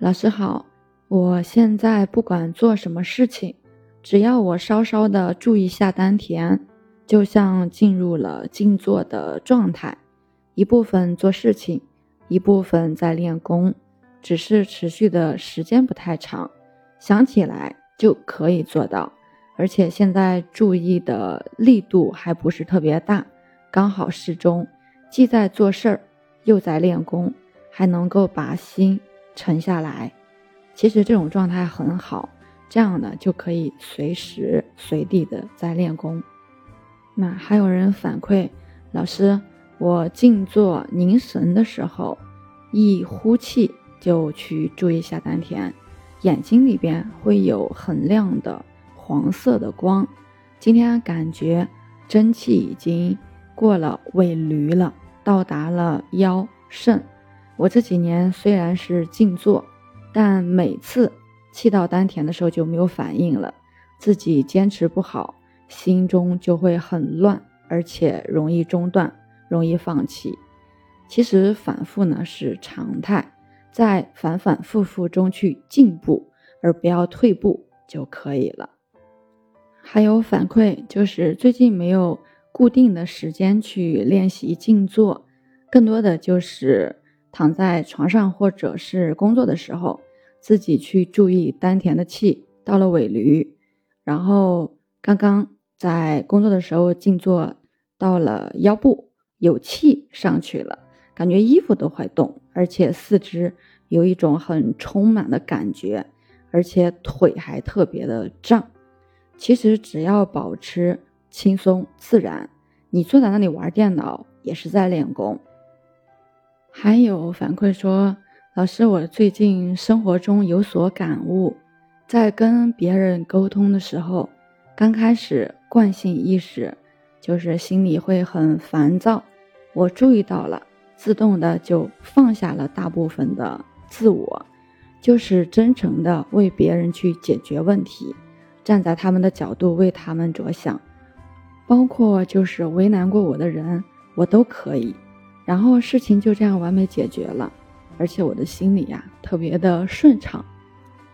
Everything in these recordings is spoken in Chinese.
老师好，我现在不管做什么事情，只要我稍稍的注意下丹田，就像进入了静坐的状态，一部分做事情，一部分在练功，只是持续的时间不太长，想起来就可以做到，而且现在注意的力度还不是特别大，刚好适中，既在做事儿，又在练功，还能够把心。沉下来，其实这种状态很好，这样呢就可以随时随地的在练功。那还有人反馈，老师，我静坐凝神的时候，一呼气就去注意下丹田，眼睛里边会有很亮的黄色的光。今天感觉真气已经过了尾闾了，到达了腰肾。我这几年虽然是静坐，但每次气到丹田的时候就没有反应了，自己坚持不好，心中就会很乱，而且容易中断，容易放弃。其实反复呢是常态，在反反复复中去进步，而不要退步就可以了。还有反馈就是最近没有固定的时间去练习静坐，更多的就是。躺在床上或者是工作的时候，自己去注意丹田的气到了尾闾，然后刚刚在工作的时候静坐到了腰部，有气上去了，感觉衣服都会动，而且四肢有一种很充满的感觉，而且腿还特别的胀。其实只要保持轻松自然，你坐在那里玩电脑也是在练功。还有反馈说，老师，我最近生活中有所感悟，在跟别人沟通的时候，刚开始惯性意识就是心里会很烦躁，我注意到了，自动的就放下了大部分的自我，就是真诚的为别人去解决问题，站在他们的角度为他们着想，包括就是为难过我的人，我都可以。然后事情就这样完美解决了，而且我的心里呀特别的顺畅。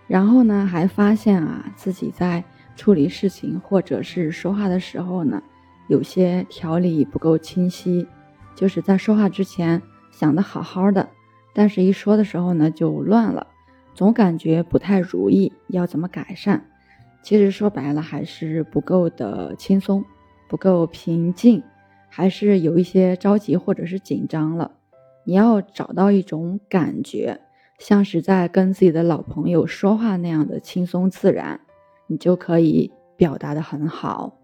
然后呢，还发现啊自己在处理事情或者是说话的时候呢，有些条理不够清晰，就是在说话之前想的好好的，但是一说的时候呢就乱了，总感觉不太如意，要怎么改善？其实说白了还是不够的轻松，不够平静。还是有一些着急或者是紧张了，你要找到一种感觉，像是在跟自己的老朋友说话那样的轻松自然，你就可以表达的很好。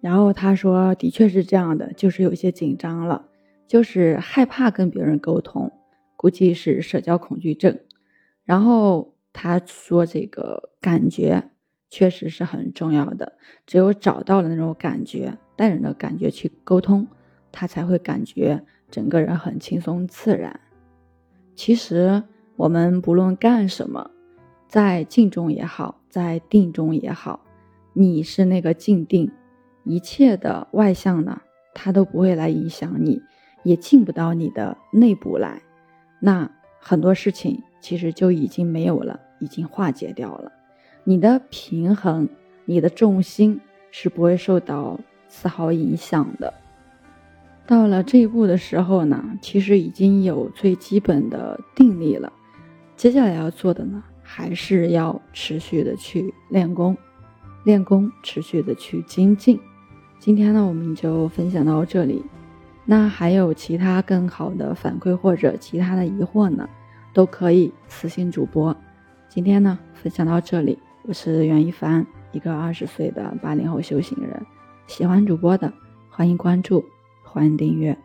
然后他说，的确是这样的，就是有些紧张了，就是害怕跟别人沟通，估计是社交恐惧症。然后他说，这个感觉确实是很重要的，只有找到了那种感觉。带人的感觉去沟通，他才会感觉整个人很轻松自然。其实我们不论干什么，在静中也好，在定中也好，你是那个静定，一切的外向呢，它都不会来影响你，也进不到你的内部来。那很多事情其实就已经没有了，已经化解掉了。你的平衡，你的重心是不会受到。丝毫影响的。到了这一步的时候呢，其实已经有最基本的定力了。接下来要做的呢，还是要持续的去练功，练功，持续的去精进。今天呢，我们就分享到这里。那还有其他更好的反馈或者其他的疑惑呢，都可以私信主播。今天呢，分享到这里。我是袁一凡，一个二十岁的八零后修行人。喜欢主播的，欢迎关注，欢迎订阅。